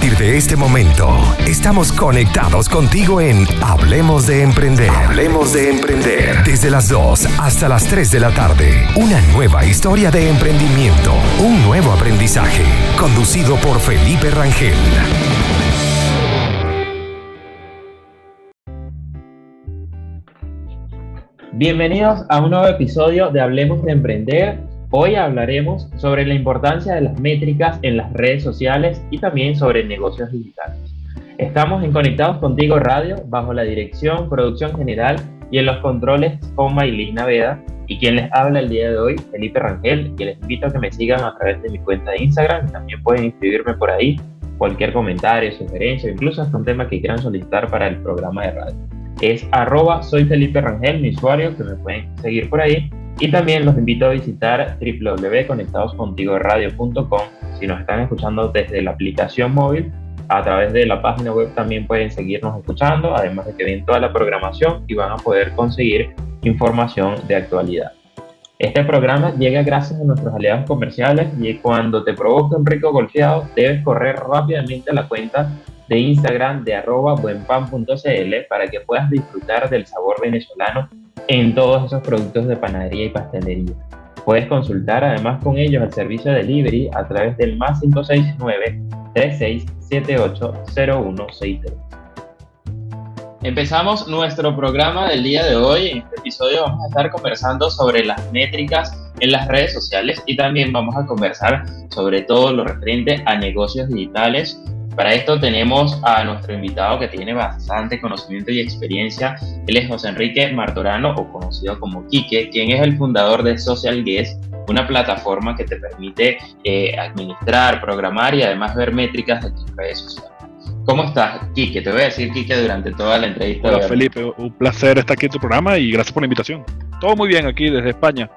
partir de este momento, estamos conectados contigo en Hablemos de Emprender. Hablemos de Emprender. Desde las 2 hasta las 3 de la tarde. Una nueva historia de emprendimiento. Un nuevo aprendizaje. Conducido por Felipe Rangel. Bienvenidos a un nuevo episodio de Hablemos de Emprender. Hoy hablaremos sobre la importancia de las métricas en las redes sociales y también sobre negocios digitales. Estamos en Conectados Contigo Radio bajo la dirección, producción general y en los controles con Maylin Naveda y quien les habla el día de hoy, Felipe Rangel, que les invito a que me sigan a través de mi cuenta de Instagram. También pueden inscribirme por ahí, cualquier comentario, sugerencia, incluso hasta un tema que quieran solicitar para el programa de radio. Es arroba soy Felipe Rangel, mi usuario, que me pueden seguir por ahí y también los invito a visitar www.conectadoscontigoradio.com. Si nos están escuchando desde la aplicación móvil, a través de la página web también pueden seguirnos escuchando, además de que ven toda la programación y van a poder conseguir información de actualidad. Este programa llega gracias a nuestros aliados comerciales y cuando te provoque un rico golfeado debes correr rápidamente a la cuenta de Instagram de arroba buenpan.cl para que puedas disfrutar del sabor venezolano en todos esos productos de panadería y pastelería. Puedes consultar además con ellos el servicio de delivery a través del más 569 3678 0163. Empezamos nuestro programa del día de hoy. En este episodio vamos a estar conversando sobre las métricas en las redes sociales y también vamos a conversar sobre todo lo referente a negocios digitales para esto tenemos a nuestro invitado que tiene bastante conocimiento y experiencia. Él es José Enrique Martorano, o conocido como Quique, quien es el fundador de Social Guest, una plataforma que te permite eh, administrar, programar y además ver métricas de tus redes sociales. ¿Cómo estás, Quique? Te voy a decir, Quique, durante toda la entrevista. Hola, Felipe. Un placer estar aquí en tu programa y gracias por la invitación. Todo muy bien aquí desde España.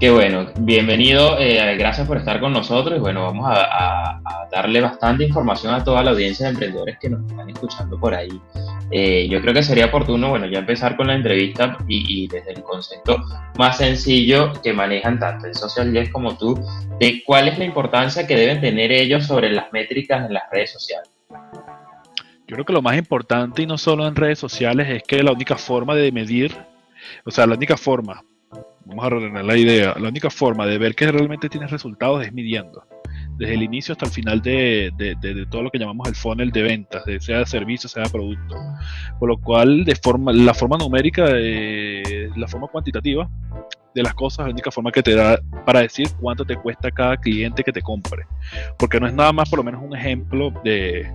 Qué bueno, bienvenido, eh, gracias por estar con nosotros y bueno, vamos a, darle bastante información a toda la audiencia de emprendedores que nos están escuchando por ahí. Eh, yo creo que sería oportuno, bueno, ya empezar con la entrevista y, desde el concepto más sencillo que manejan tanto el Social Guest como tú, de cuál es la importancia que deben tener ellos sobre las métricas en las redes sociales. Yo creo que lo más importante y no solo en redes sociales es que la única forma de medir, o sea, la única forma vamos a ordenar la idea, la única forma de ver que realmente tienes resultados es midiendo. Desde el inicio hasta el final de, todo lo que llamamos el funnel de ventas, sea servicio, sea producto. Por lo cual, de forma, la forma numérica, eh, la forma cuantitativa, de las cosas, la única forma que te da para decir cuánto te cuesta cada cliente que te compre. Porque no es nada más por lo menos un ejemplo de,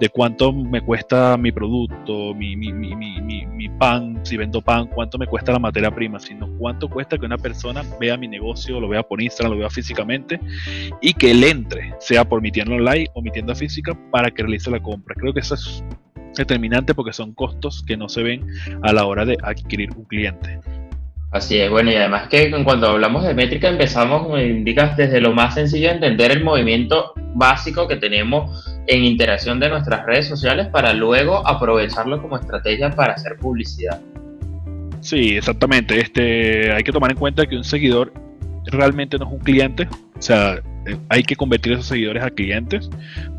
de cuánto me cuesta mi producto, mi, mi, mi, mi, pan, si vendo pan, cuánto me cuesta la materia prima, sino cuánto cuesta que una persona vea mi negocio, lo vea por Instagram, lo vea físicamente y que él entre, sea por mi tienda online o mi tienda física, para que realice la compra. Creo que eso es determinante porque son costos que no se ven a la hora de adquirir un cliente. Así es, bueno, y además que en cuanto hablamos de métrica empezamos, como indicas, desde lo más sencillo entender el movimiento básico que tenemos en interacción de nuestras redes sociales para luego aprovecharlo como estrategia para hacer publicidad. Sí, exactamente. Este, hay que tomar en cuenta que un seguidor realmente no es un cliente, o sea, eh, hay que convertir esos seguidores a clientes.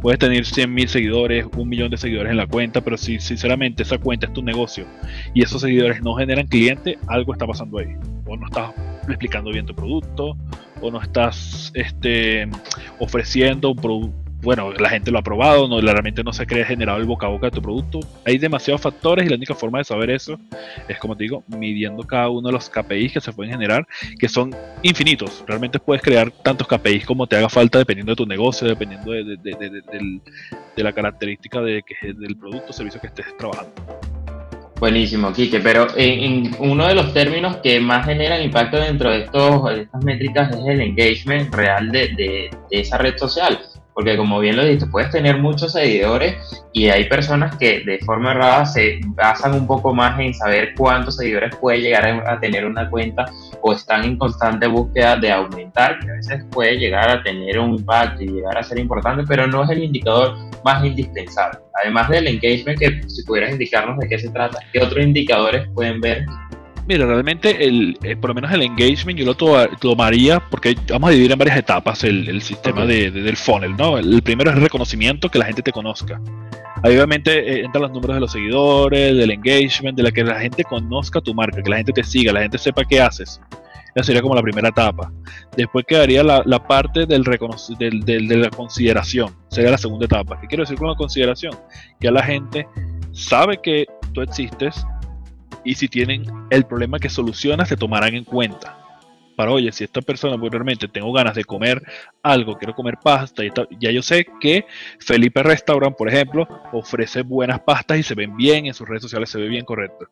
Puedes tener 100 mil seguidores, un millón de seguidores en la cuenta, pero si sinceramente esa cuenta es tu negocio y esos seguidores no generan clientes, algo está pasando ahí. O no estás explicando bien tu producto, o no estás este, ofreciendo un producto bueno, la gente lo ha probado, no, realmente no se cree generado el boca a boca de tu producto. Hay demasiados factores y la única forma de saber eso es, como te digo, midiendo cada uno de los KPIs que se pueden generar, que son infinitos. Realmente puedes crear tantos KPIs como te haga falta dependiendo de tu negocio, dependiendo de, la característica de, que, del producto o servicio que estés trabajando. Buenísimo, Kike, pero en, uno de los términos que más generan impacto dentro de, estos, de estas métricas es el engagement real de esa red social porque como bien lo dijiste, puedes tener muchos seguidores y hay personas que de forma errada se basan un poco más en saber cuántos seguidores puede llegar a tener una cuenta o están en constante búsqueda de aumentar, que a veces puede llegar a tener un impacto y llegar a ser importante, pero no es el indicador más indispensable. Además del engagement, que si pudieras indicarnos de qué se trata, ¿qué otros indicadores pueden ver Mira, realmente, el, eh, por lo menos el engagement yo lo tomaría porque vamos a dividir en varias etapas el, sistema de, del funnel, ¿no? El primero es el reconocimiento, que la gente te conozca. Ahí obviamente eh, entran los números de los seguidores, del engagement, de la que la gente conozca tu marca, que la gente te siga, la gente sepa qué haces. Esa sería como la primera etapa. Después quedaría la, parte del, del, de la consideración, sería la segunda etapa. ¿Qué quiero decir con la consideración? Que la gente sabe que tú existes y si tienen el problema que solucionas, te tomarán en cuenta para, oye, si esta persona, pues realmente tengo ganas de comer algo, quiero comer pasta, y ya yo sé que Felipe Restaurant, por ejemplo, ofrece buenas pastas y se ven bien, en sus redes sociales se ve bien correcto.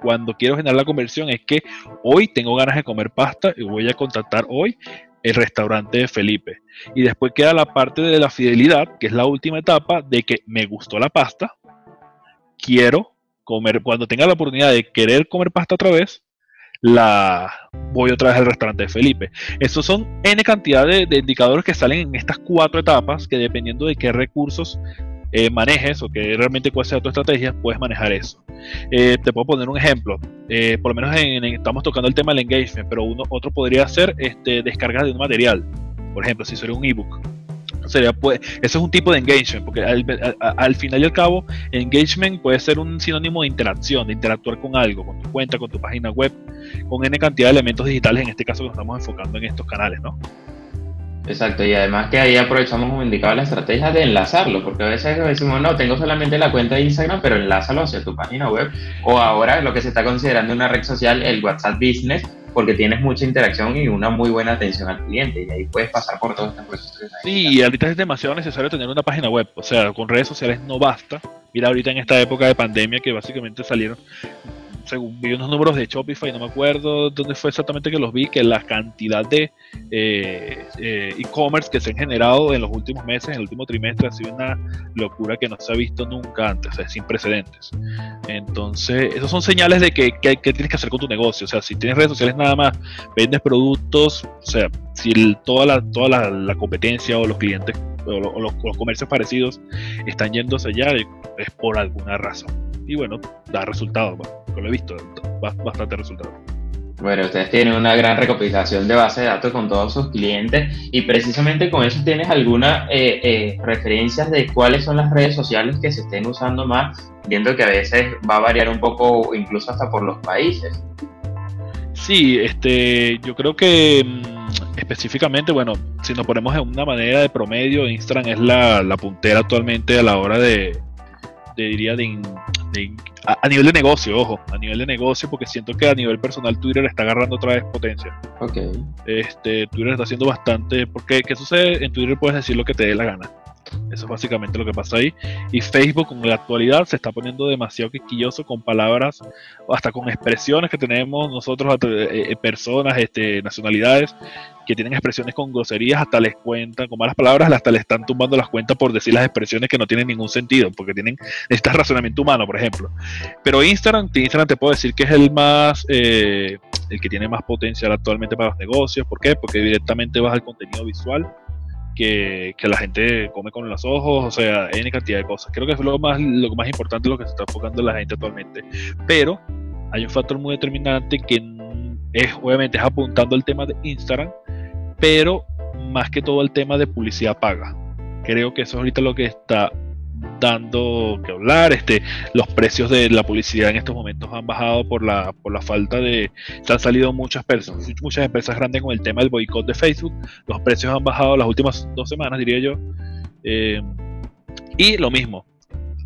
Cuando quiero generar la conversión es que hoy tengo ganas de comer pasta y voy a contactar hoy el restaurante de Felipe. Y después queda la parte de la fidelidad, que es la última etapa de que me gustó la pasta, quiero cuando tenga la oportunidad de querer comer pasta otra vez, la voy otra vez al restaurante de Felipe. Estos son N cantidad de, indicadores que salen en estas cuatro etapas que dependiendo de qué recursos eh, manejes o que realmente cuál sea tu estrategia, puedes manejar eso. Eh, te puedo poner un ejemplo. Eh, por lo menos estamos tocando el tema del engagement, pero uno, otro podría ser este, descargas de un material. Por ejemplo, si sería un ebook sería pues eso es un tipo de engagement porque al, final y al cabo engagement puede ser un sinónimo de interacción de interactuar con algo con tu cuenta con tu página web con n cantidad de elementos digitales en este caso nos estamos enfocando en estos canales no Exacto, y además que ahí aprovechamos como indicado la estrategia de enlazarlo, porque a veces decimos, no, tengo solamente la cuenta de Instagram, pero enlázalo hacia tu página web, o ahora lo que se está considerando una red social, el WhatsApp Business, porque tienes mucha interacción y una muy buena atención al cliente y ahí puedes pasar por todos estos procesos. Sí, y ahorita es demasiado necesario tener una página web, o sea, con redes sociales no basta. Mira ahorita en esta época de pandemia que básicamente salieron según vi unos números de Shopify, no me acuerdo dónde fue exactamente que los vi, que la cantidad de eh, eh, e-commerce que se han generado en los últimos meses, en el último trimestre, ha sido una locura que no se ha visto nunca antes, es sin precedentes. Entonces, esos son señales de que, que, tienes que hacer con tu negocio. O sea, si tienes redes sociales nada más, vendes productos, o sea, si toda, la, toda la, competencia o los clientes o, los, los comercios parecidos están yéndose allá, es por alguna razón y bueno, da resultados, lo he visto, bastante resultados. Bueno, ustedes tienen una gran recopilación de base de datos con todos sus clientes y precisamente con eso tienes algunas eh, eh, referencias de cuáles son las redes sociales que se estén usando más, viendo que a veces va a variar un poco incluso hasta por los países. Sí, este, yo creo que mm, específicamente, bueno, si nos ponemos en una manera de promedio, Instagram es la, la puntera actualmente a la hora de, de diría, de, a, nivel de negocio, ojo, a nivel de negocio, porque siento que a nivel personal Twitter está agarrando otra vez potencia. Ok. Este, Twitter está haciendo bastante, porque ¿qué sucede? En Twitter puedes decir lo que te dé la gana. Eso es básicamente lo que pasa ahí. Y Facebook en la actualidad se está poniendo demasiado quisquilloso con palabras, hasta con expresiones que tenemos nosotros, eh, eh, personas, este, nacionalidades, que tienen expresiones con groserías, hasta les cuentan, con malas palabras, hasta le están tumbando las cuentas por decir las expresiones que no tienen ningún sentido, porque tienen este razonamiento humano, por ejemplo. Pero Instagram, Instagram te puedo decir que es el más, eh, el que tiene más potencial actualmente para los negocios. ¿Por qué? Porque directamente vas al contenido visual que, la gente come con los ojos, o sea, N cantidad de cosas. Creo que es lo más, lo más importante lo que se está enfocando la gente actualmente. Pero hay un factor muy determinante que es, obviamente, es apuntando al tema de Instagram, pero más que todo el tema de publicidad paga. Creo que eso es ahorita lo que está dando que hablar. Este, los precios de la publicidad en estos momentos han bajado por la, por la falta de. Se han salido muchas personas, muchas empresas grandes con el tema del boicot de Facebook. Los precios han bajado las últimas dos semanas, diría yo. Eh, y lo mismo,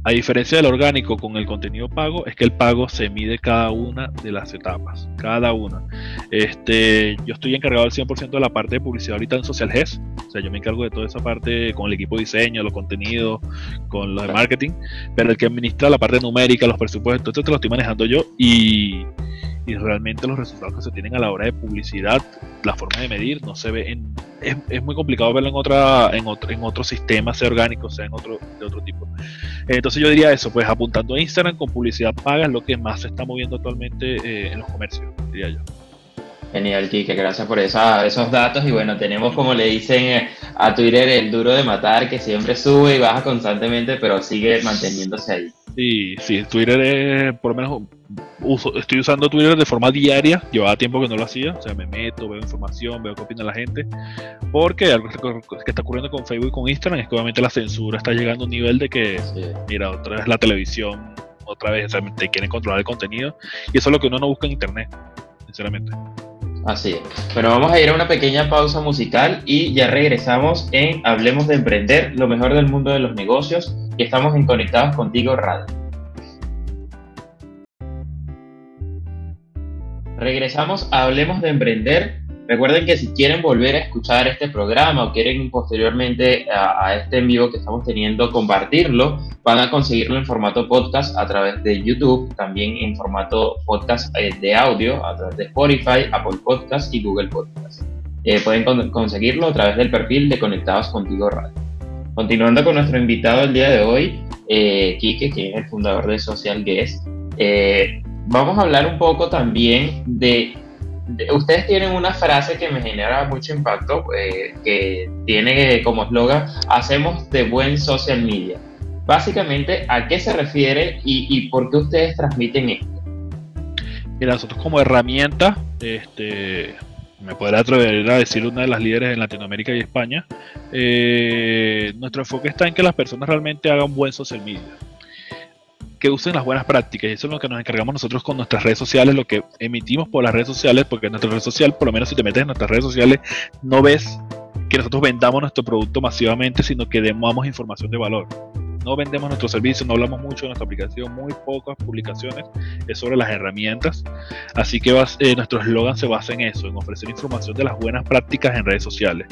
a diferencia del orgánico con el contenido pago, es que el pago se mide cada una de las etapas, cada una. Este, yo estoy encargado al 100% de la parte de publicidad ahorita en Social GES, o sea, yo me encargo de toda esa parte con el equipo de diseño, los contenidos, con los de marketing, pero el que administra la parte numérica, los presupuestos, esto te lo estoy manejando yo y y realmente los resultados que se tienen a la hora de publicidad, la forma de medir, no se ve en, es, es muy complicado verlo en otra, en otro, en otro sistema, sea orgánico, sea en otro, de otro tipo. Entonces yo diría eso, pues apuntando a Instagram con publicidad paga es lo que más se está moviendo actualmente eh, en los comercios, diría yo. Genial, Kike, gracias por esa, esos datos. Y bueno, tenemos como le dicen eh, a Twitter el duro de matar, que siempre sube y baja constantemente, pero sigue manteniéndose ahí. Sí, sí, Twitter es, por lo menos uso, estoy usando Twitter de forma diaria, llevaba tiempo que no lo hacía, o sea, me meto, veo información, veo qué opina la gente, porque algo que está ocurriendo con Facebook y con Instagram es que obviamente la censura está llegando a un nivel de que, mira, otra vez la televisión, otra vez, o sea, te quieren controlar el contenido, y eso es lo que uno no busca en Internet, sinceramente. Así es. Bueno, vamos a ir a una pequeña pausa musical y ya regresamos en Hablemos de Emprender, lo mejor del mundo de los negocios, y estamos en Conectados Contigo Radio. Regresamos a Hablemos de Emprender. Recuerden que si quieren volver a escuchar este programa o quieren posteriormente a, este en vivo que estamos teniendo compartirlo, van a conseguirlo en formato podcast a través de YouTube, también en formato podcast eh, de audio a través de Spotify, Apple Podcast y Google Podcast. Eh, pueden conseguirlo a través del perfil de Conectados Contigo Radio. Continuando con nuestro invitado el día de hoy, eh, Quique, que es el fundador de Social Guest. Eh, vamos a hablar un poco también de, ustedes tienen una frase que me genera mucho impacto, eh, que tiene como eslogan, hacemos de buen social media. Básicamente, ¿a qué se refiere y, por qué ustedes transmiten esto? Mira, nosotros como herramienta, este, me podrá atrever a decir una de las líderes en Latinoamérica y España, eh, nuestro enfoque está en que las personas realmente hagan buen social media usen las buenas prácticas. Y eso es lo que nos encargamos nosotros con nuestras redes sociales, lo que emitimos por las redes sociales, porque en nuestra red social, por lo menos si te metes en nuestras redes sociales, no ves que nosotros vendamos nuestro producto masivamente, sino que demos información de valor. No vendemos nuestro servicio, no hablamos mucho de nuestra aplicación, muy pocas publicaciones, es sobre las herramientas. Así que eh, nuestro eslogan se basa en eso, en ofrecer información de las buenas prácticas en redes sociales.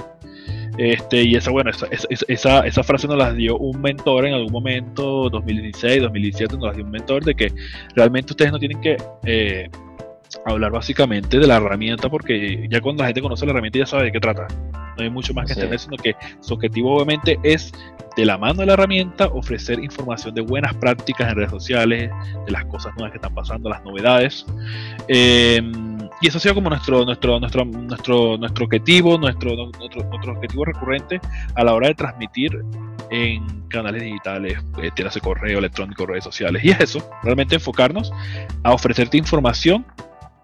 Este, y esa, bueno, esa, esa, esa, frase nos la dio un mentor en algún momento, 2016, 2017, nos la dio un mentor de que realmente ustedes no tienen que eh, hablar básicamente de la herramienta porque ya cuando la gente conoce la herramienta ya sabe de qué trata. No hay mucho más que entender, sino que su objetivo obviamente es de la mano de la herramienta ofrecer información de buenas prácticas en redes sociales, de las cosas nuevas que están pasando, las novedades. Eh, y eso ha sido como nuestro, nuestro, nuestro, nuestro, nuestro objetivo, nuestro, nuestro, nuestro objetivo recurrente a la hora de transmitir en canales digitales, eh, correo electrónico, redes sociales. Y es eso, realmente enfocarnos a ofrecerte información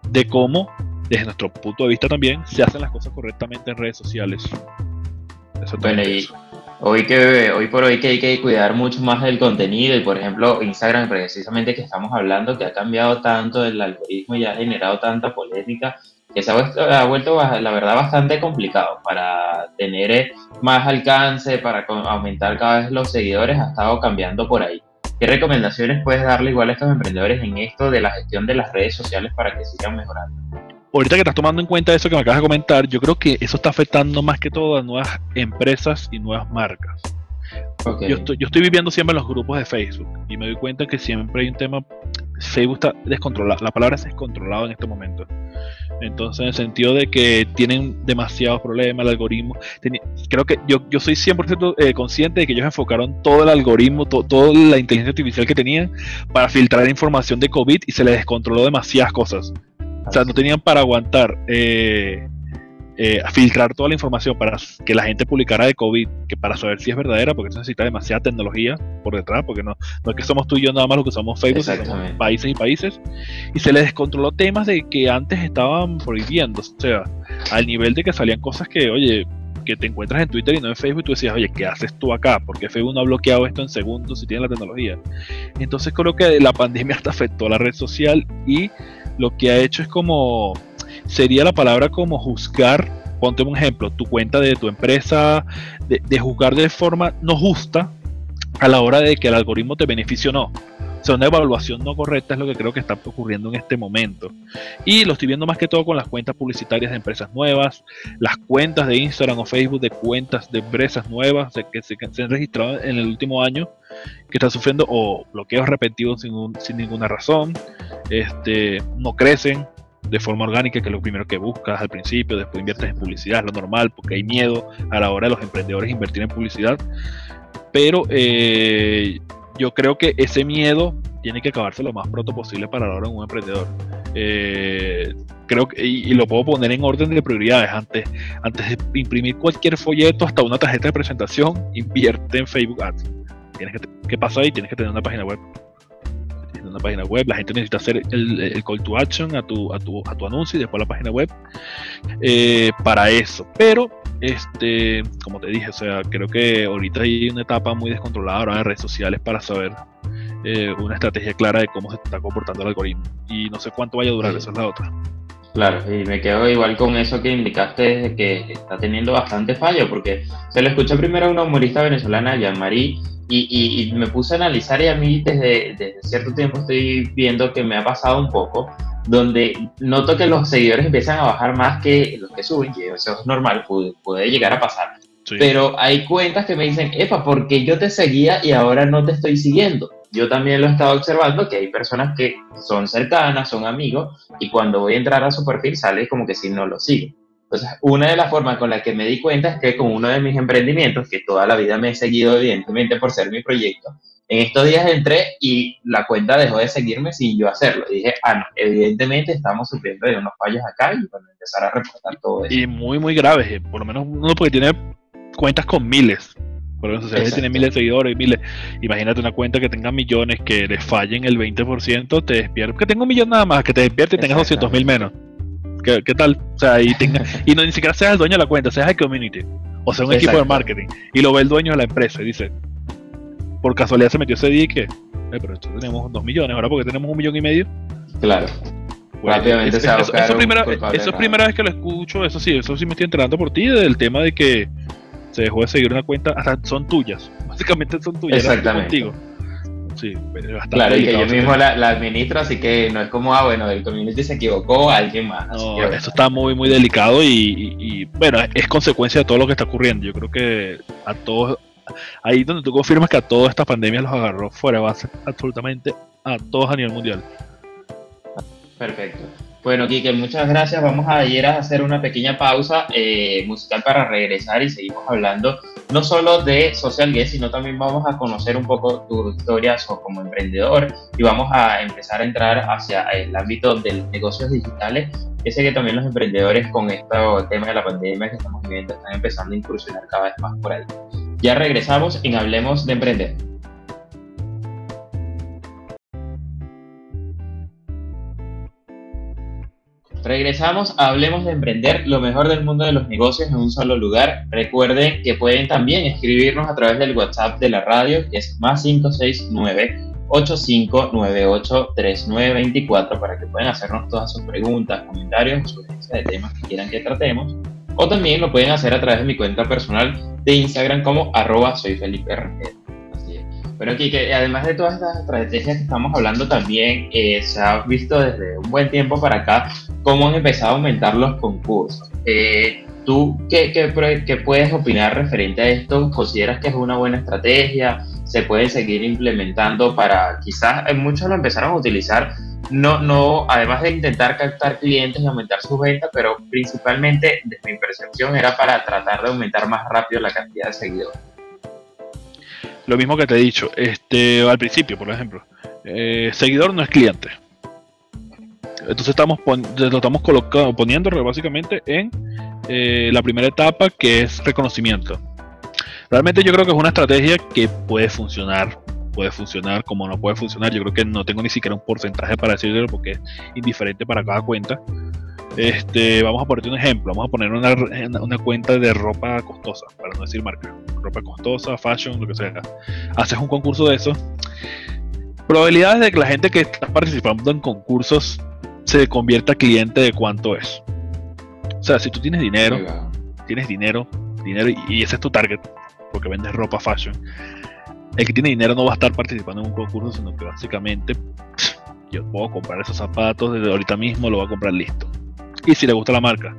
de cómo, desde nuestro punto de vista también, se hacen las cosas correctamente en redes sociales. Bueno, y hoy, que, hoy por hoy que hay que cuidar mucho más del contenido y por ejemplo Instagram precisamente que estamos hablando que ha cambiado tanto el algoritmo y ha generado tanta polémica que se ha vuelto, la verdad bastante complicado para tener eh, más alcance, para aumentar cada vez los seguidores, ha estado cambiando por ahí. ¿Qué recomendaciones puedes darle igual a estos emprendedores en esto de la gestión de las redes sociales para que sigan mejorando? Ahorita que estás tomando en cuenta eso que me acabas de comentar, yo creo que eso está afectando más que todo a nuevas empresas y nuevas marcas. Yo, estoy, yo estoy viviendo siempre en los grupos de Facebook y me doy cuenta que siempre hay un tema, Facebook está descontrolado, la palabra es descontrolado en este momento. Entonces, en el sentido de que tienen demasiados problemas, el algoritmo. creo que yo, yo soy 100% eh, consciente de que ellos enfocaron todo el algoritmo, toda la inteligencia artificial que tenían para filtrar información de COVID y se les descontroló demasiadas cosas. O sea, no tenían para aguantar eh, eh, filtrar toda la información para que la gente publicara de COVID, que para saber si es verdadera, porque eso necesita demasiada tecnología por detrás, porque no, no es que somos tú y yo nada más lo que somos Facebook, somos países y países, y se les descontroló temas de que antes estaban prohibiendo, o sea, al nivel de que salían cosas que, oye, que te encuentras en Twitter y no en Facebook, tú decías, oye, ¿qué haces tú acá? Porque Facebook no ha bloqueado esto en segundos si tiene la tecnología. Entonces creo que la pandemia hasta afectó a la red social y lo que ha hecho es como, sería la palabra como juzgar, ponte un ejemplo, tu cuenta de tu empresa, de, juzgar de forma no justa a la hora de que el algoritmo te beneficie o no. O sea, una evaluación no correcta es lo que creo que está ocurriendo en este momento. Y lo estoy viendo más que todo con las cuentas publicitarias de empresas nuevas, las cuentas de Instagram o Facebook de cuentas de empresas nuevas que, se, han registrado en el último año, que están sufriendo o bloqueos repetidos sin, sin ninguna razón, este, no crecen de forma orgánica, que es lo primero que buscas al principio, después inviertes en publicidad, es lo normal, porque hay miedo a la hora de los emprendedores invertir en publicidad. Pero eh, yo creo que ese miedo tiene que acabarse lo más pronto posible para de un emprendedor. Eh, creo que, y, lo puedo poner en orden de prioridades. Antes, antes de imprimir cualquier folleto, hasta una tarjeta de presentación, invierte en Facebook Ads. Tienes que, ¿Qué pasa ahí? Tienes que tener una página web. una página web, la gente necesita hacer el, call to action a tu, a tu, a tu anuncio y después la página web eh, para eso. Pero, este, como te dije, o sea, creo que ahorita hay una etapa muy descontrolada ahora en redes sociales para saber eh, una estrategia clara de cómo se está comportando el algoritmo. Y no sé cuánto vaya a durar, esa es la otra. Claro, y me quedo igual con eso que indicaste de que está teniendo bastante fallo, porque se lo escuché primero a una humorista venezolana, Jean-Marie, y, y, me puse a analizar y a mí desde, desde, cierto tiempo estoy viendo que me ha pasado un poco, donde noto que los seguidores empiezan a bajar más que los que suben, y eso es normal, puede, llegar a pasar. Pero hay cuentas que me dicen, epa, porque yo te seguía y ahora no te estoy siguiendo yo también lo he estado observando que hay personas que son cercanas, son amigos, y cuando voy a entrar a su perfil sale como que si no lo sigo. Entonces, una de las formas con las que me di cuenta es que con uno de mis emprendimientos, que toda la vida me he seguido evidentemente por ser mi proyecto, en estos días entré y la cuenta dejó de seguirme sin yo hacerlo. Y dije, ah, no, evidentemente estamos sufriendo de unos fallos acá y bueno, empezar a reportar todo eso. Y muy, muy graves, eh, por lo menos uno porque tiene cuentas con miles por eso, si tiene miles de seguidores, miles. Imagínate una cuenta que tenga millones, que le fallen el 20%, te despierta. Que tenga un millón nada más, que te despierte y tengas 200 mil menos. ¿Qué, ¿Qué, tal? O sea, y, tenga, y no ni siquiera seas el dueño de la cuenta, seas el community. O sea, un equipo de marketing. Y lo ve el dueño de la empresa y dice, por casualidad se metió ese dique. Eh, pero esto tenemos 2 millones, ahora porque tenemos un millón y medio. Claro. Rápidamente eso, eso, eso, primera, eso es primera vez que lo escucho, eso sí, eso sí me estoy enterando por ti, del tema de que se dejó de seguir una cuenta, hasta son tuyas, básicamente son tuyas. Exactamente. Contigo. Sí, claro, y que yo mismo la, administro, así que no es como, ah, bueno, el community se equivocó, alguien más. No, eso está muy, muy delicado y, bueno, es, consecuencia de todo lo que está ocurriendo. Yo creo que a todos, ahí donde tú confirmas que a toda esta pandemia los agarró fuera base, absolutamente a todos a nivel mundial. Perfecto. Bueno, Kike, muchas gracias. Vamos a ir a hacer una pequeña pausa eh, musical para regresar y seguimos hablando no solo de Social Guest, sino también vamos a conocer un poco tu historia como emprendedor y vamos a empezar a entrar hacia el ámbito de negocios digitales. Que sé que también los emprendedores con este tema de la pandemia que estamos viviendo están empezando a incursionar cada vez más por ahí. Ya regresamos en Hablemos de Emprender. Regresamos Hablemos de Emprender, lo mejor del mundo de los negocios en un solo lugar. Recuerden que pueden también escribirnos a través del WhatsApp de la radio, que es más 569 85983924 para que puedan hacernos todas sus preguntas, comentarios, sugerencias de temas que quieran que tratemos. O también lo pueden hacer a través de mi cuenta personal de Instagram como arroba soy Felipe bueno, que además de todas estas estrategias que estamos hablando, también eh, se ha visto desde un buen tiempo para acá cómo han empezado a aumentar los concursos. Eh, ¿Tú qué, qué, puedes opinar referente a esto? ¿Consideras que es una buena estrategia? ¿Se puede seguir implementando para quizás eh, muchos lo empezaron a utilizar? No, no, además de intentar captar clientes y aumentar sus ventas, pero principalmente, desde mi percepción, era para tratar de aumentar más rápido la cantidad de seguidores lo mismo que te he dicho, este, al principio, por ejemplo, eh, seguidor no es cliente. Entonces estamos lo estamos colocando, poniendo básicamente en eh, la primera etapa que es reconocimiento. Realmente yo creo que es una estrategia que puede funcionar, puede funcionar como no puede funcionar. Yo creo que no tengo ni siquiera un porcentaje para decirlo porque es indiferente para cada cuenta. Este, vamos a ponerte un ejemplo, vamos a poner una, una, cuenta de ropa costosa, para no decir marca, ropa costosa, fashion, lo que sea. Haces un concurso de eso. Probabilidades de que la gente que está participando en concursos se convierta cliente de cuánto es. O sea, si tú tienes dinero, tienes dinero, dinero y ese es tu target, porque vendes ropa fashion. El que tiene dinero no va a estar participando en un concurso, sino que básicamente yo puedo comprar esos zapatos desde ahorita mismo, lo voy a comprar listo y si le gusta la marca.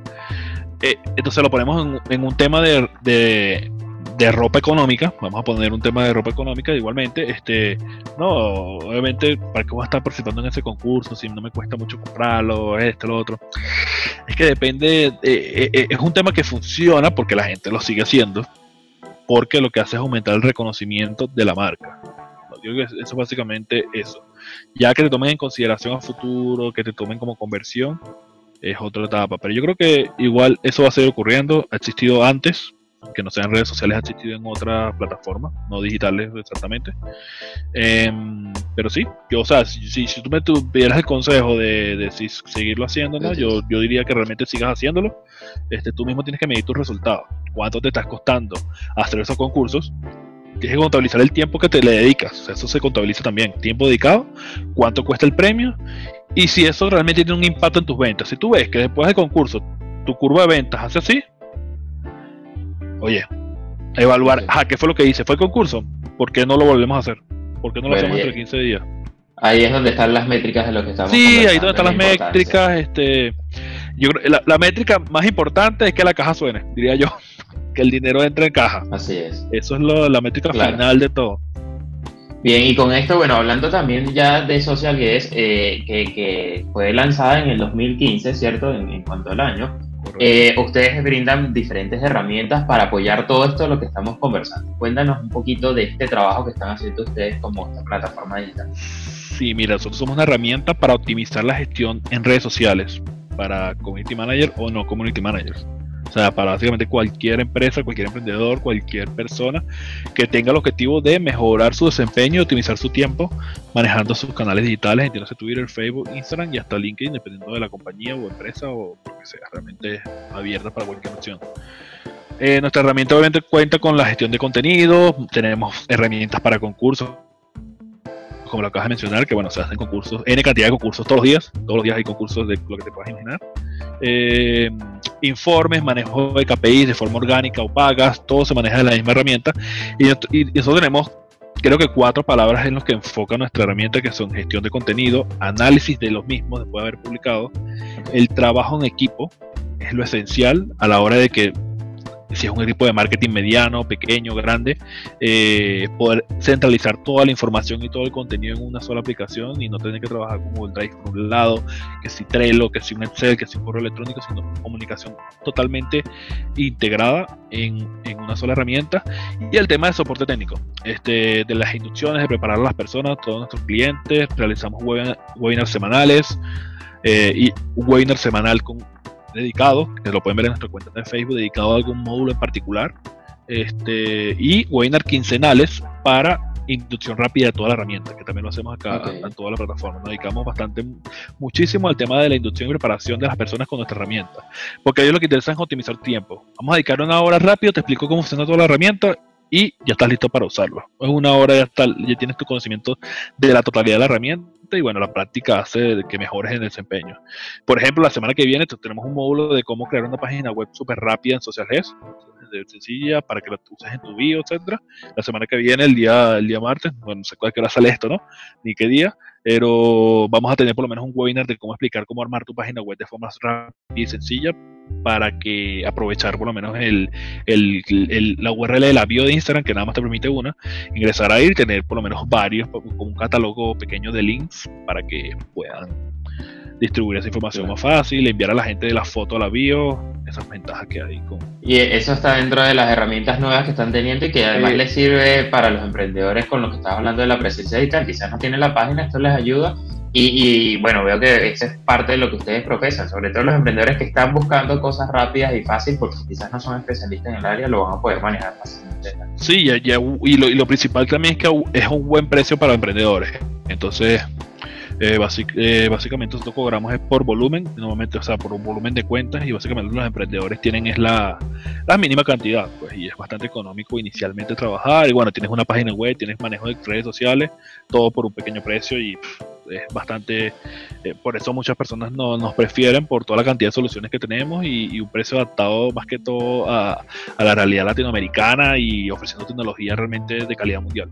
Eh, entonces lo ponemos en, un tema de, de, ropa económica. Vamos a poner un tema de ropa económica igualmente. Este, no, obviamente, ¿para qué voy a estar participando en ese concurso si no me cuesta mucho comprarlo, esto, lo otro? Es que depende, eh, eh, es un tema que funciona porque la gente lo sigue haciendo, porque lo que hace es aumentar el reconocimiento de la marca. Yo creo que eso básicamente eso. Ya que te tomen en consideración a futuro, que te tomen como conversión, es otra etapa. Pero yo creo que igual eso va a seguir ocurriendo, ha existido antes, que no sean redes sociales asistidas en otra plataforma, no digitales exactamente. Em, pero sí, yo, o sea, si, si, tú me tuvieras el consejo de, de si seguirlo haciendo, ¿no? yo, yo diría que realmente sigas haciéndolo. Este, tú mismo tienes que medir tus resultados. ¿Cuánto te estás costando hacer esos concursos? Tienes que contabilizar el tiempo que te le dedicas. eso se contabiliza también. Tiempo dedicado, cuánto cuesta el premio y si eso realmente tiene un impacto en tus ventas. Si tú ves que después del concurso tu curva de ventas hace así, oye, evaluar, ajá, ¿qué fue lo que hice? ¿Fue el concurso? ¿Por qué no lo volvemos a hacer? ¿Por qué no lo hacemos entre 15 días? Ahí es donde están las métricas de lo que estamos Sí, ahí es donde están las métricas. Este, yo la, la, métrica más importante es que la caja suene, diría yo. Que el dinero entre en caja. Así es. Eso es la métrica final de todo. Bien, y con esto, bueno, hablando también ya de Social Guest, eh, que, fue lanzada en el 2015, ¿cierto? En, en cuanto al año. Eh, ustedes brindan diferentes herramientas para apoyar todo esto de lo que estamos conversando. Cuéntanos un poquito de este trabajo que están haciendo ustedes como esta plataforma digital. Sí, mira, nosotros somos una herramienta para optimizar la gestión en redes sociales para community manager o no community managers. O sea, para básicamente cualquier empresa, cualquier emprendedor, cualquier persona que tenga el objetivo de mejorar su desempeño y optimizar su tiempo manejando sus canales digitales, entiéndase Twitter, Facebook, Instagram y hasta LinkedIn, dependiendo de la compañía o empresa o lo que sea, realmente abierta para cualquier opción. Eh, nuestra herramienta obviamente cuenta con la gestión de contenido, tenemos herramientas para concursos, como lo acabas de mencionar, que bueno, se hacen concursos, N cantidad de concursos todos los días, todos los días hay concursos de lo que te puedas imaginar. Eh, informes, manejo de KPIs de forma orgánica o pagas, todo se maneja de la misma herramienta. Y, nosotros tenemos, creo que cuatro palabras en los que enfoca nuestra herramienta, que son gestión de contenido, análisis de los mismos después de haber publicado, el trabajo en equipo, es lo esencial a la hora de que si es un equipo de marketing mediano, pequeño, grande, eh, poder centralizar toda la información y todo el contenido en una sola aplicación y no tener que trabajar con Google Drive por un lado, que si Trello, que si un Excel, que si un correo electrónico, sino comunicación totalmente integrada en, en una sola herramienta. Y el tema de soporte técnico, este, de las inducciones, de preparar a las personas, todos nuestros clientes, realizamos webinars semanales. Eh, y un webinar semanal con dedicado, que lo pueden ver en nuestra cuenta de Facebook, dedicado a algún módulo en particular, este, y webinar quincenales para inducción rápida de toda la herramienta, que también lo hacemos acá en toda la plataforma. Nos dedicamos bastante, muchísimo al tema de la inducción y preparación de las personas con nuestra herramienta, porque a ellos lo que interesa es optimizar tiempo. Vamos a dedicar una hora rápido, te explico cómo funciona toda la herramienta y ya estás listo para usarlo. Es una hora, ya, está, ya tienes tu conocimiento de la totalidad de la herramienta y bueno, la práctica hace que mejores en el desempeño. Por ejemplo, la semana que viene tenemos un módulo de cómo crear una página web súper rápida en Social sencilla para que la uses en tu bio, etcétera. La semana que viene, el día, el día martes, bueno, no sé cuál qué hora sale esto, ¿no? Ni qué día, pero vamos a tener por lo menos un webinar de cómo explicar cómo armar tu página web de forma rápida y sencilla para que aprovechar por lo menos el, el, el, la URL de la bio de Instagram, que nada más te permite una, ingresar ahí y tener por lo menos varios, como un catálogo pequeño de links para que puedan distribuir esa información más fácil, enviar a la gente de la foto a la bio, esas ventajas que hay con... Y eso está dentro de las herramientas nuevas que están teniendo y que además les sirve para los emprendedores con lo que estabas hablando de la presencia digital, quizás no tienen la página, esto les ayuda y, bueno, veo que esa es parte de lo que ustedes profesan, sobre todo los emprendedores que están buscando cosas rápidas y fáciles porque quizás no son especialistas en el área, lo van a poder manejar fácilmente. Sí, y, y, lo, y lo principal también es que es un buen precio para emprendedores. Entonces, eh, eh, básicamente nosotros cobramos es por volumen, normalmente, o sea, por un volumen de cuentas y básicamente los emprendedores tienen es la, la mínima cantidad, pues, y es bastante económico inicialmente trabajar, y bueno, tienes una página web, tienes manejo de redes sociales, todo por un pequeño precio y es bastante, eh, por eso muchas personas no, nos prefieren por toda la cantidad de soluciones que tenemos y, un precio adaptado más que todo a, a la realidad latinoamericana y ofreciendo tecnología realmente de calidad mundial.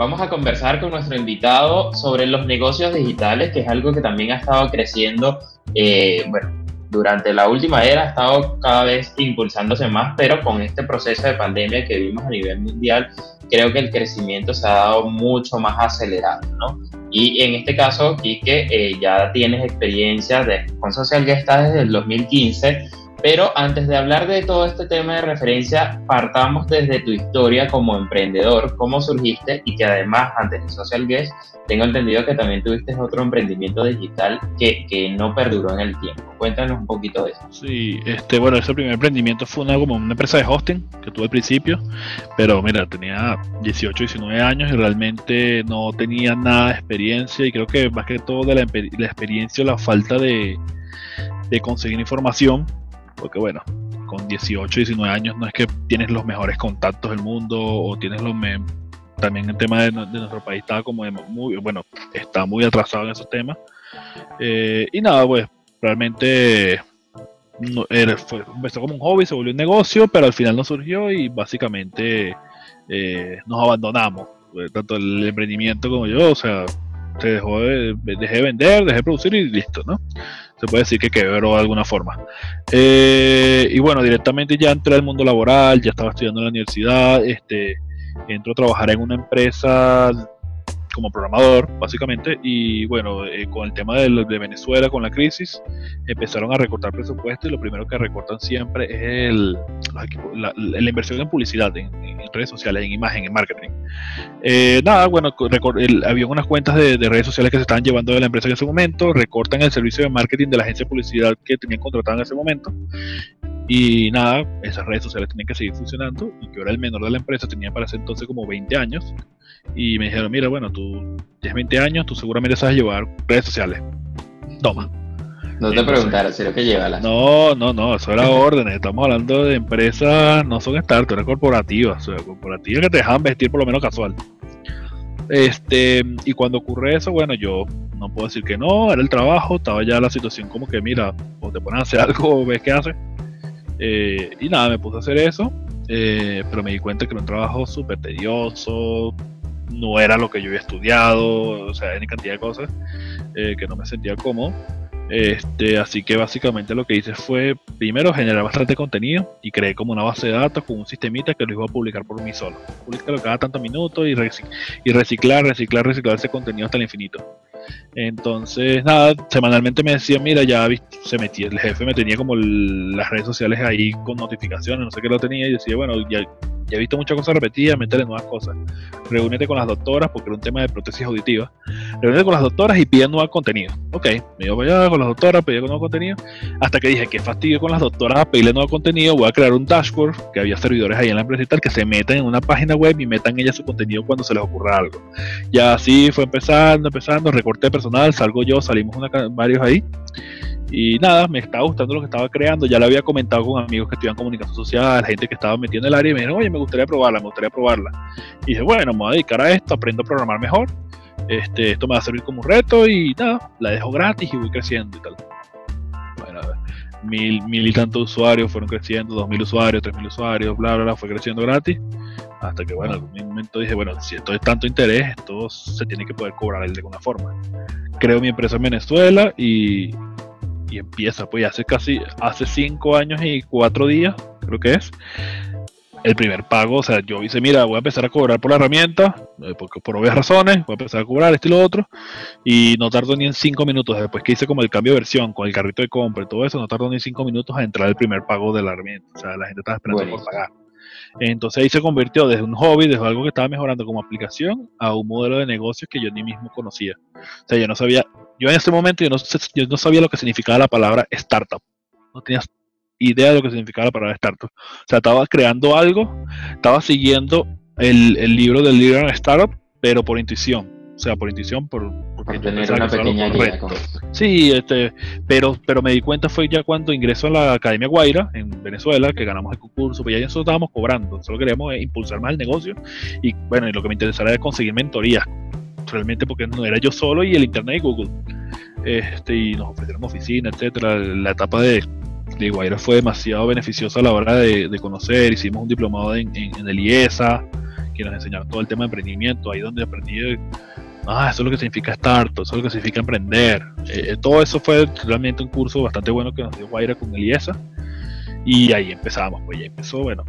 Vamos a conversar con nuestro invitado sobre los negocios digitales, que es algo que también ha estado creciendo, eh, bueno, durante la última era ha estado cada vez impulsándose más, pero con este proceso de pandemia que vimos a nivel mundial, creo que el crecimiento se ha dado mucho más acelerado, ¿no? Y en este caso, Kike, eh, ya tienes experiencia de, con Social ya está desde el 2015, Pero antes de hablar de todo este tema de referencia, partamos desde tu historia como emprendedor, cómo surgiste y que además antes de Social Guest, tengo entendido que también tuviste otro emprendimiento digital que, no perduró en el tiempo. Cuéntanos un poquito de eso. Sí, este, bueno, ese primer emprendimiento fue una, como una empresa de hosting que tuve al principio, pero mira, tenía 18, 19 años y realmente no tenía nada de experiencia y creo que más que todo de la, la experiencia la falta de, de conseguir información porque bueno, con 18, 19 años no es que tienes los mejores contactos del mundo o tienes los también el tema de, nuestro país está como muy bueno está muy atrasado en esos temas. Eh, y nada pues realmente fue, empezó como un hobby se volvió un negocio pero al final no surgió y básicamente eh, nos abandonamos. Eh, tanto el emprendimiento como yo o sea se dejó de, dejé de vender dejé de producir y listo no se puede decir que quebró de alguna forma. Eh, y bueno, directamente ya entré al mundo laboral, ya estaba estudiando en la universidad, este, entro a trabajar en una empresa como programador, básicamente, y bueno, eh, con el tema de, Venezuela, con la crisis, empezaron a recortar presupuesto y lo primero que recortan siempre es el, la, inversión en publicidad, en, redes sociales, en imagen, en marketing. Eh, nada, bueno, había unas cuentas de, redes sociales que se estaban llevando de la empresa en ese momento, recortan el servicio de marketing de la agencia de publicidad que tenían contratado en ese momento, y nada, esas redes sociales tenían que seguir funcionando y que ahora el menor de la empresa tenía para ese entonces como 20 años y me dijeron, mira, bueno, tú tienes 20 años, tú seguramente sabes llevar redes sociales. Toma. No te preguntaron, si lo que lleva No, no, no, eso era órdenes. Estamos hablando de empresas, no son startups, eran corporativas, o sea, corporativas que te dejaban vestir por lo menos casual. Este, y cuando ocurre eso, bueno, yo no puedo decir que no, era el trabajo, estaba ya la situación como que, mira, o te pones a hacer algo o ves qué haces. Eh, y nada, me puse a hacer eso, eh, pero me di cuenta que era un trabajo súper tedioso, no era lo que yo había estudiado, o sea, hay cantidad de cosas eh, que no me sentía cómodo. Este, así que básicamente lo que hice fue primero generar bastante contenido y creé como una base de datos con un sistemita que lo iba a publicar por mí solo. Publicarlo cada tantos minutos y, y reciclar, reciclar, reciclar ese contenido hasta el infinito. Entonces, nada, semanalmente me decía, mira, ya se metía, el jefe me tenía como las redes sociales ahí con notificaciones, no sé qué lo tenía, y decía, bueno, ya ya he visto muchas cosas repetidas, meterle nuevas cosas. Reúnete con las doctoras, porque era un tema de prótesis auditiva. Reúnete con las doctoras y pide nuevo contenido. Ok, me iba para allá con las doctoras, pedí nuevo contenido. Hasta que dije, qué fastidio con las doctoras a pedirle nuevo contenido. Voy a crear un dashboard, que había servidores ahí en la empresa y tal, que se metan en una página web y metan ellas su contenido cuando se les ocurra algo. Ya así fue empezando, empezando, recorté personal, salgo yo, salimos varios ahí. Y nada, me estaba gustando lo que estaba creando. Ya lo había comentado con amigos que estudian comunicación social, gente que estaba metiendo en el área y me dijeron, oye, me gustaría probarla, me gustaría probarla. Y dije, bueno, me voy a dedicar a esto, aprendo a programar mejor. Este, esto me va a servir como un reto y nada, la dejo gratis y voy creciendo y tal. Bueno, mil, mil y tantos usuarios fueron creciendo, dos mil usuarios, tres mil usuarios, bla, bla, bla, fue creciendo gratis. Hasta que, bueno, en algún momento dije, bueno, si esto es tanto interés, esto se tiene que poder cobrar de alguna forma. Creo mi empresa en Venezuela y, y empieza, pues hace casi, hace cinco años y cuatro días, creo que es, el primer pago, o sea, yo hice, mira, voy a empezar a cobrar por la herramienta, eh, porque por obvias razones, voy a empezar a cobrar esto y lo otro, y no tardó ni en cinco minutos, después que hice como el cambio de versión con el carrito de compra y todo eso, no tardó ni cinco minutos a entrar el primer pago de la herramienta, o sea, la gente estaba esperando por pagar. Entonces ahí se convirtió desde un hobby, desde algo que estaba mejorando como aplicación, a un modelo de negocios que yo ni mismo conocía. O sea, yo no sabía, yo en ese momento yo no, yo no sabía lo que significaba la palabra startup. No tenía idea de lo que significaba la palabra startup. O sea, estaba creando algo, estaba siguiendo el, el libro del Leader Startup, pero por intuición. O sea, por intuición, por, porque tener una pequeña guía. Sí, este, pero, pero me di cuenta fue ya cuando ingreso a la Academia Guaira en Venezuela, que ganamos el concurso, pues ya nosotros estábamos cobrando, solo queríamos impulsar más el negocio y bueno, y lo que me interesaba era conseguir mentorías, realmente porque no era yo solo y el internet y Google. Este, y nos ofrecieron oficina, etcétera. La etapa de, de Guaira fue demasiado beneficiosa a la hora de, conocer, hicimos un diplomado en, en, el IESA, que nos enseñaron todo el tema de emprendimiento, ahí donde aprendí ah, eso es lo que significa startup, eso es lo que significa emprender. Eh, todo eso fue realmente un curso bastante bueno que nos dio Guaira con Eliesa. Y ahí empezamos, pues ya empezó, bueno,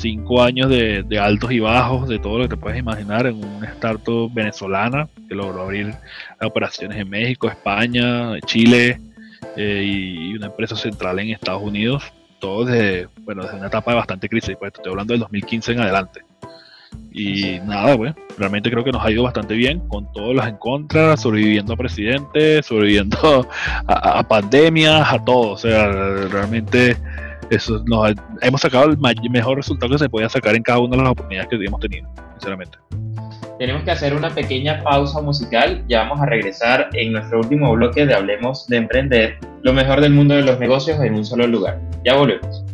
cinco años de, altos y bajos, de todo lo que te puedes imaginar en una startup venezolana que logró abrir operaciones en México, España, Chile, eh, y una empresa central en Estados Unidos, todo desde, bueno, desde una etapa de bastante crisis, pues estoy hablando del 2015 en adelante. Y nada, pues, realmente creo que nos ha ido bastante bien, con todos los en contra, sobreviviendo a presidentes, sobreviviendo a, pandemias, a todo. O sea, realmente eso hemos sacado el mejor resultado que se podía sacar en cada una de las oportunidades que hemos tenido, sinceramente. Tenemos que hacer una pequeña pausa musical, ya vamos a regresar en nuestro último bloque de Hablemos de Emprender, lo mejor del mundo de los negocios en un solo lugar. Ya volvemos.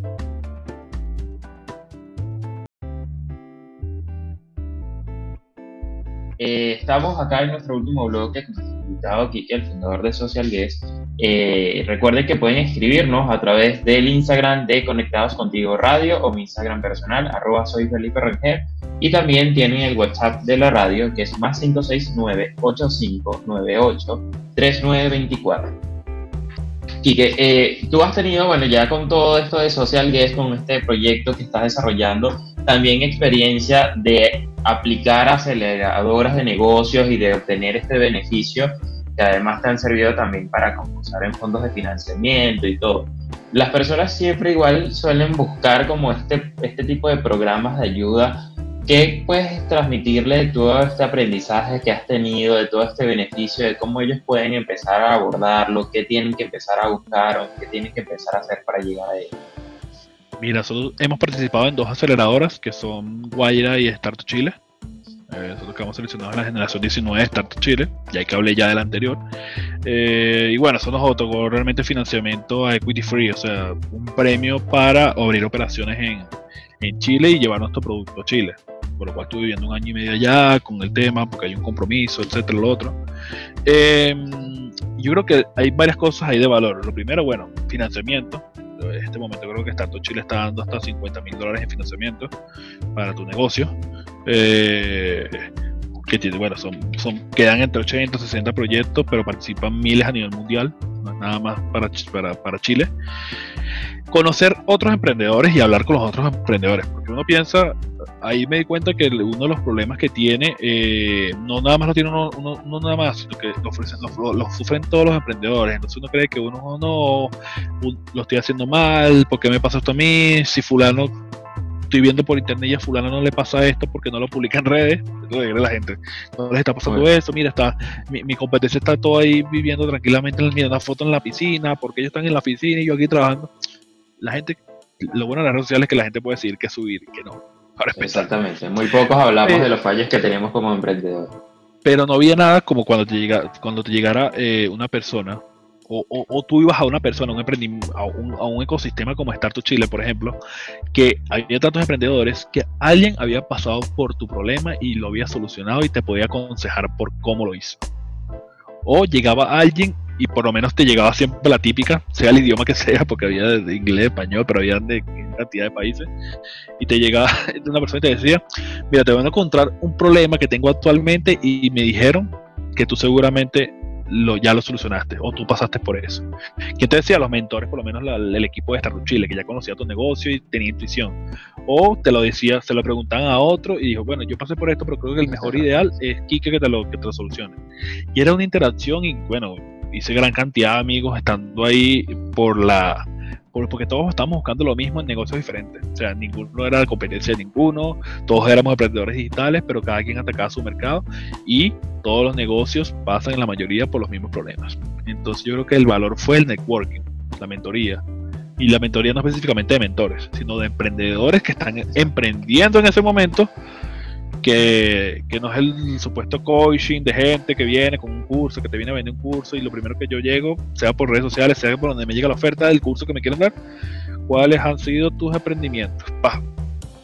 Eh, estamos acá en nuestro último bloque invitado el fundador de Social Guest. Eh, recuerden que pueden escribirnos a través del Instagram de Conectados Contigo Radio o mi Instagram personal, arroba soy Felipe Rangel. Y también tienen el WhatsApp de la radio que es más 569-8598-3924. Kike, eh, tú has tenido, bueno, ya con todo esto de Social Guest, con este proyecto que estás desarrollando, también experiencia de aplicar aceleradoras de negocios y de obtener este beneficio que además te han servido también para concursar en fondos de financiamiento y todo. Las personas siempre igual suelen buscar como este, este tipo de programas de ayuda. ¿Qué puedes transmitirle de todo este aprendizaje que has tenido, de todo este beneficio, de cómo ellos pueden empezar a abordarlo, qué tienen que empezar a buscar o qué tienen que empezar a hacer para llegar a ello? Mira, nosotros hemos participado en dos aceleradoras que son Guaira y Startup Chile. Eh, nosotros quedamos seleccionados en la generación 19 de Startup Chile, ya que hablé ya del anterior. Eh, y bueno, eso nos otorgó realmente financiamiento a Equity Free, o sea, un premio para abrir operaciones en, en Chile y llevar nuestro producto a Chile. Por lo cual estuve viviendo un año y medio allá con el tema, porque hay un compromiso, etcétera, lo otro. Eh, yo creo que hay varias cosas ahí de valor. Lo primero, bueno, financiamiento en este momento creo que Startup Chile está dando hasta 50 mil dólares en financiamiento para tu negocio. Eh, que tiene, bueno, son, son, quedan entre 80 y 60 proyectos, pero participan miles a nivel mundial, nada más para, para, para Chile. Conocer otros emprendedores y hablar con los otros emprendedores, porque uno piensa, ahí me di cuenta que uno de los problemas que tiene, eh, no nada más lo tiene uno, uno, nada más, sino que lo, ofrecen, lo, sufren todos los emprendedores. Entonces uno cree que uno no, lo estoy haciendo mal, ¿por qué me pasa esto a mí? Si fulano estoy viendo por internet y a fulano no le pasa esto porque no lo publica en redes, la gente, no les está pasando eso, mira, está, mi, competencia está todo ahí viviendo tranquilamente, mirando una foto en la piscina, porque ellos están en la piscina y yo aquí trabajando. La gente, lo bueno de las redes sociales es que la gente puede decir que subir, que no. Exactamente, muy pocos hablamos de los fallos que tenemos como emprendedores. Pero no había nada como cuando te, llega, cuando te llegara eh, una persona, o, o, tú ibas a una persona, un a, un, a un ecosistema como Startup Chile, por ejemplo, que había tantos emprendedores que alguien había pasado por tu problema y lo había solucionado y te podía aconsejar por cómo lo hizo. O llegaba alguien y por lo menos te llegaba siempre la típica, sea el idioma que sea, porque había de inglés, español, pero había de cantidad de países, y te llegaba una persona y te decía, mira, te voy a encontrar un problema que tengo actualmente y me dijeron que tú seguramente lo, ya lo solucionaste o tú pasaste por eso. ¿Quién te decía? Los mentores, por lo menos el equipo de Startup Chile, que ya conocía tu negocio y tenía intuición. O te lo decía, se lo preguntaban a otro y dijo, bueno, yo pasé por esto, pero creo que el mejor ideal es Kike que te lo, que te lo solucione. Y era una interacción y bueno, hice gran cantidad de amigos estando ahí por la porque todos estamos buscando lo mismo en negocios diferentes. O sea, ninguno era la competencia de ninguno, todos éramos emprendedores digitales, pero cada quien atacaba su mercado y todos los negocios pasan en la mayoría por los mismos problemas. Entonces yo creo que el valor fue el networking, la mentoría. Y la mentoría no específicamente de mentores, sino de emprendedores que están emprendiendo en ese momento que, no es el supuesto coaching de gente que viene con un curso, que te viene a vender un curso y lo primero que yo llego, sea por redes sociales, sea por donde me llega la oferta del curso que me quieren dar, cuáles han sido tus emprendimientos. Pa,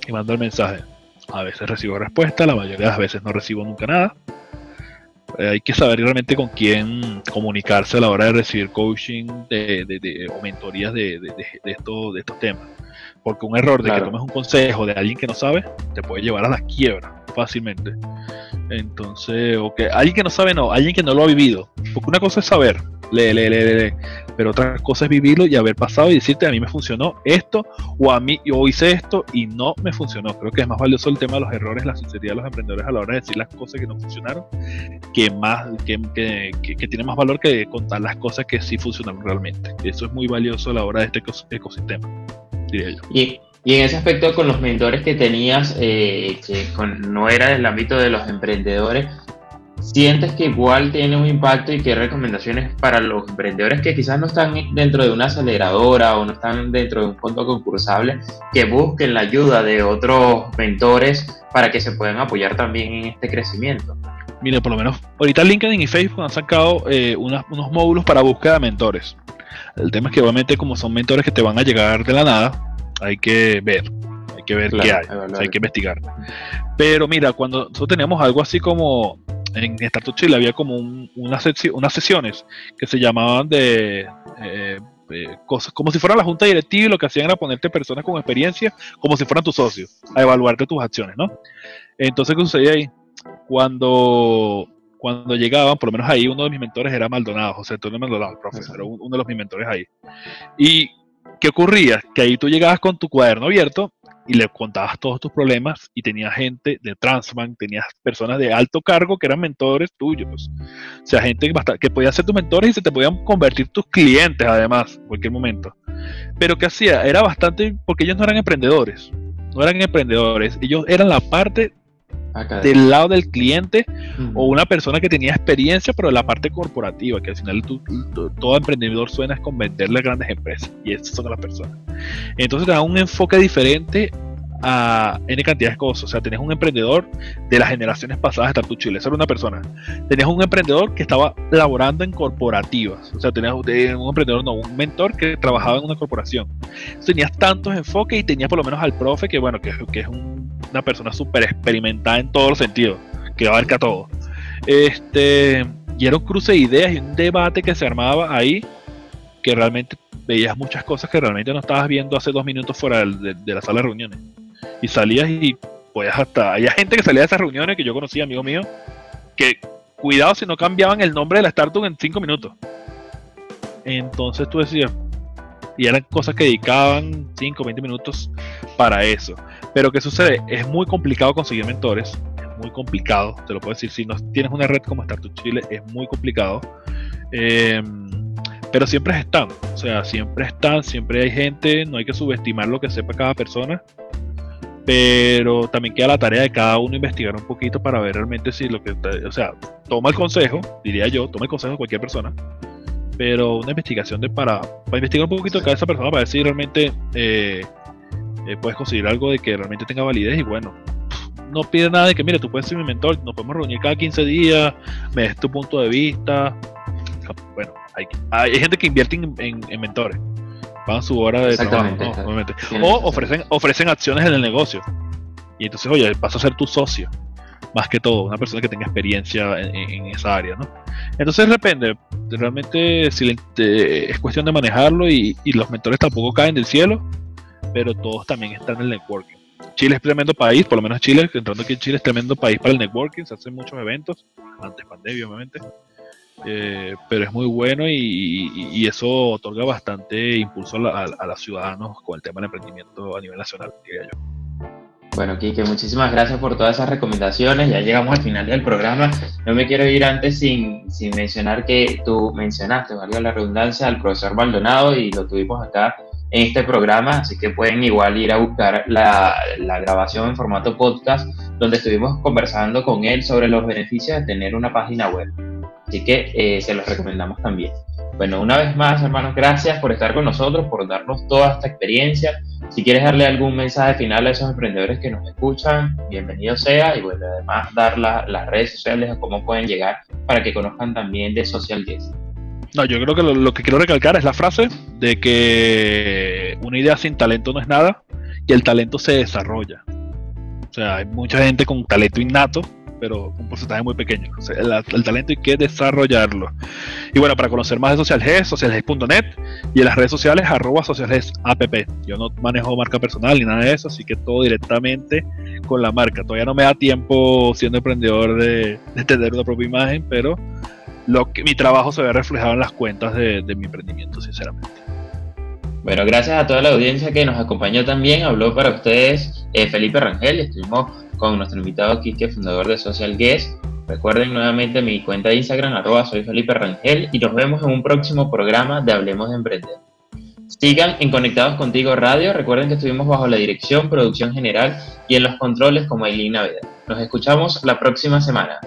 y mando el mensaje. A veces recibo respuesta, la mayoría de las veces no recibo nunca nada. Eh, hay que saber realmente con quién comunicarse a la hora de recibir coaching de, o mentorías de, estos, de estos temas. Porque un error de que tomes un consejo de alguien que no sabe te puede llevar a la quiebra fácilmente. Entonces, o que alguien que no sabe, no, alguien que no lo ha vivido. Porque una cosa es saber, lee, lee, lee, lee. Pero otra cosa es vivirlo y haber pasado y decirte a mí me funcionó esto o a mí yo hice esto y no me funcionó. Creo que es más valioso el tema de los errores, la sinceridad de los emprendedores a la hora de decir las cosas que no funcionaron, que más que, que, tiene más valor que contar las cosas que sí funcionaron realmente. Eso es muy valioso a la hora de este ecosistema, diría yo. Y, y en ese aspecto con los mentores que tenías, eh, que no era del ámbito de los emprendedores, sientes que igual tiene un impacto y qué recomendaciones para los emprendedores que quizás no están dentro de una aceleradora o no están dentro de un fondo concursable, que busquen la ayuda de otros mentores para que se puedan apoyar también en este crecimiento? Mire, por lo menos ahorita LinkedIn y Facebook han sacado eh, unos módulos para búsqueda de mentores. El tema es que obviamente como son mentores que te van a llegar de la nada, hay que ver, hay que ver qué hay, hay que investigar. Pero mira, cuando nosotros teníamos algo así como en Startup Chile había como unas sesiones que se llamaban de eh, cosas, como si fuera la junta directiva y lo que hacían era ponerte personas con experiencia como si fueran tus socios, a evaluarte tus acciones, ¿no? Entonces, ¿qué sucedía ahí? Cuando, cuando llegaban, por lo menos ahí uno de mis mentores era Maldonado, José Antonio Maldonado, profesor, era uno de los mis mentores ahí. Y ¿qué ocurría? Que ahí tú llegabas con tu cuaderno abierto y le contabas todos tus problemas y tenías gente de Transbank, tenías personas de alto cargo que eran mentores tuyos. O sea, gente que, podía ser tus mentores y se te podían convertir tus clientes además, en cualquier momento. Pero ¿qué hacía? Era bastante, porque ellos no eran emprendedores, no eran emprendedores, ellos eran la parte del lado del cliente o una persona que tenía experiencia, pero de la parte corporativa, que al final todo emprendedor suena es con venderle a grandes empresas y esas son las personas. Entonces te da un enfoque diferente a N cantidad de cosas. O sea, tenías un emprendedor de las generaciones pasadas de Startup Chile, esa era una persona. Tenías un emprendedor que estaba laborando en corporativas. O sea, tenías un emprendedor, no, un mentor que trabajaba en una corporación. tenías tantos enfoques y tenías por lo menos al profe, que bueno, que, es una persona súper experimentada en todos los sentidos, que abarca todo. Este, y era un cruce de ideas y un debate que se armaba ahí, que realmente veías muchas cosas que realmente no estabas viendo hace dos minutos fuera de la sala de reuniones y salías y pues hasta. Había gente que salía de esas reuniones que yo conocía, amigo mío, que cuidado si no cambiaban el nombre de la startup en cinco minutos. Entonces tú decías, y eran cosas que dedicaban 5 20 minutos para eso. Pero ¿qué sucede? Es muy complicado conseguir mentores, es muy complicado, te lo puedo decir, si no tienes una red como Startup Chile, es muy complicado. Em, pero siempre están, o sea, siempre están, siempre hay gente, no hay que subestimar lo que sepa cada persona pero también queda la tarea de cada uno investigar un poquito para ver realmente si lo que, o sea, toma el consejo, diría yo, toma el consejo de cualquier persona, pero una investigación de para, para investigar un poquito de cada esa persona para ver si realmente eh, eh, puedes conseguir algo de que realmente tenga validez y bueno, no pide nada de que, mire, tú puedes ser mi mentor, nos podemos reunir cada 15 días, me des tu punto de vista, bueno, hay, hay gente que invierte en mentores pagan su hora de trabajo, O ofrecen, ofrecen acciones en el negocio. Y entonces, oye, vas a ser tu socio, más que todo, una persona que tenga experiencia en, esa área, ¿no? Entonces depende, realmente si es cuestión de manejarlo y, los mentores tampoco caen del cielo, pero todos también están en el networking. Chile es tremendo país, por lo menos Chile, entrando aquí en Chile es tremendo país para el networking, se hacen muchos eventos, antes pandemia obviamente, eh, pero es muy bueno y, eso otorga bastante impulso a, los ciudadanos con el tema del emprendimiento a nivel nacional, diría yo. Bueno, Kike, muchísimas gracias por todas esas recomendaciones. Ya llegamos al final del programa. No me quiero ir antes sin, sin mencionar que tú mencionaste, valga la redundancia, al profesor Maldonado y lo tuvimos acá en este programa, así que pueden igual ir a buscar la, la, grabación en formato podcast, donde estuvimos conversando con él sobre los beneficios de tener una página web. Así que eh, se los recomendamos también. Bueno, una vez más, hermanos, gracias por estar con nosotros, por darnos toda esta experiencia. Si quieres darle algún mensaje final a esos emprendedores que nos escuchan, bienvenido sea. Y bueno, además dar las redes sociales a cómo pueden llegar para que conozcan también de Social Guest. No, yo creo que lo, que quiero recalcar es la frase de que una idea sin talento no es nada y el talento se desarrolla. O sea, hay mucha gente con talento innato pero un porcentaje muy pequeño. el, talento hay que desarrollarlo. Y bueno, para conocer más de SocialGES, socialges.net y en las redes sociales, arroba socialgesapp. Yo no manejo marca personal ni nada de eso, así que todo directamente con la marca. Todavía no me da tiempo siendo emprendedor de, de tener una propia imagen, pero lo que mi trabajo se ve reflejado en las cuentas de, mi emprendimiento, sinceramente. Bueno, gracias a toda la audiencia que nos acompañó también. Habló para ustedes eh, Felipe Rangel. Estuvimos con nuestro invitado Kike, fundador de Social Guest. Recuerden nuevamente mi cuenta de Instagram, arroba soy Felipe Rangel, y nos vemos en un próximo programa de Hablemos de Emprender. Sigan en Conectados Contigo Radio. Recuerden que estuvimos bajo la dirección, producción general y en los controles como Aileen Navidad. Nos escuchamos la próxima semana.